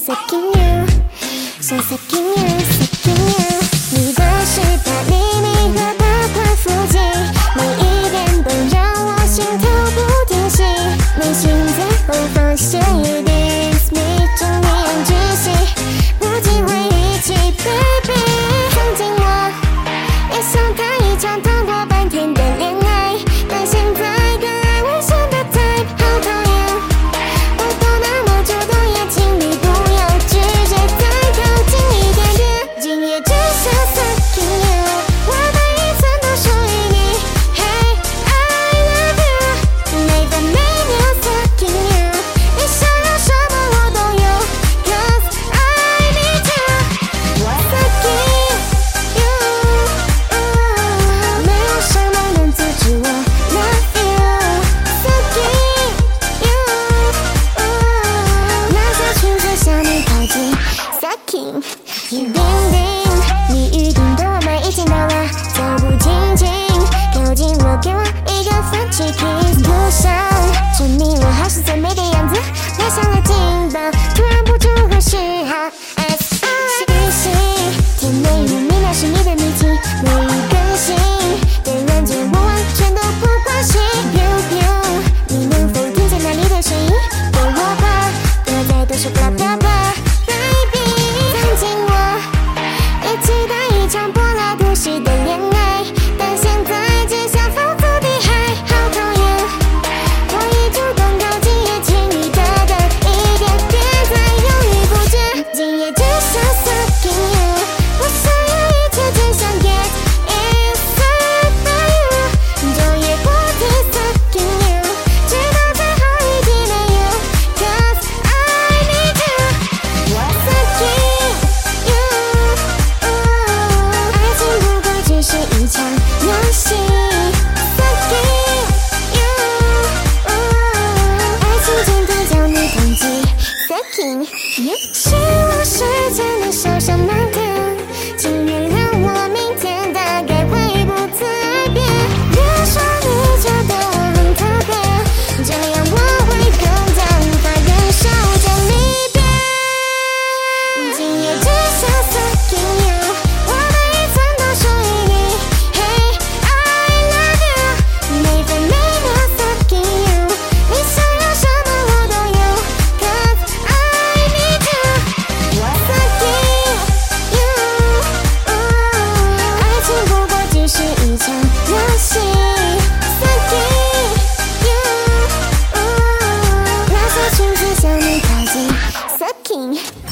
Since I can you, since I you. make it do sound 沉迷我还是最美的样子拉下了警报突然不知何时好 sr 甜美与的秘籍的我全都不关心你能否听见里的声音？给我不要再多说え。working.